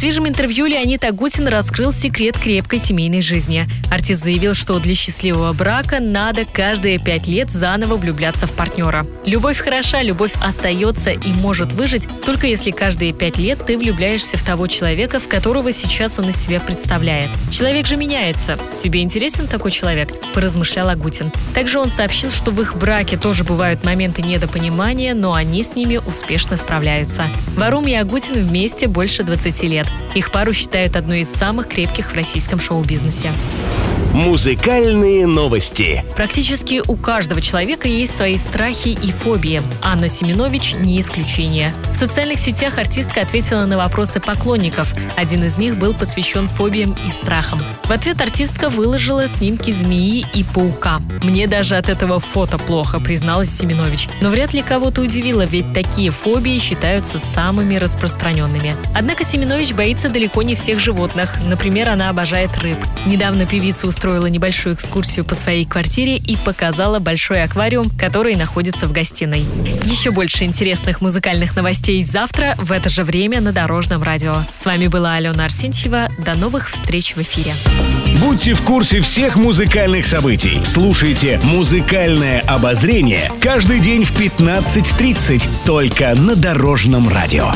Свежем интервью Леонид Агутин раскрыл секрет крепкой семейной жизни. Артист заявил, что для счастливого брака надо каждые пять лет заново влюбляться в партнера. Любовь хороша, любовь остается и может выжить, только если каждые пять лет ты влюбляешься в того человека, в которого сейчас он из себя представляет. Человек же меняется. Тебе интересен такой человек? Поразмышлял Агутин. Также он сообщил, что в их браке тоже бывают моменты недопонимания, но они с ними успешно справляются. Варум и Агутин вместе больше 20 лет. Их пару считают одной из самых крепких в российском шоу-бизнесе. Музыкальные новости. Практически у каждого человека есть свои страхи и фобии. Анна Семенович не исключение. В социальных сетях артистка ответила на вопросы поклонников. Один из них был посвящен фобиям и страхам. В ответ артистка выложила снимки змеи и паука. «Мне даже от этого фото плохо», призналась Семенович. Но вряд ли кого-то удивило, ведь такие фобии считаются самыми распространенными. Однако Семенович боится далеко не всех животных. Например, она обожает рыб. Недавно певица устроила небольшую экскурсию по своей квартире и показала большой аквариум, который находится в гостиной. Еще больше интересных музыкальных новостей завтра в это же время на Дорожном радио. С вами была Алена Арсентьева. До новых встреч в эфире. Будьте в курсе всех музыкальных событий. Слушайте «Музыкальное обозрение» каждый день в 15.30 только на Дорожном радио.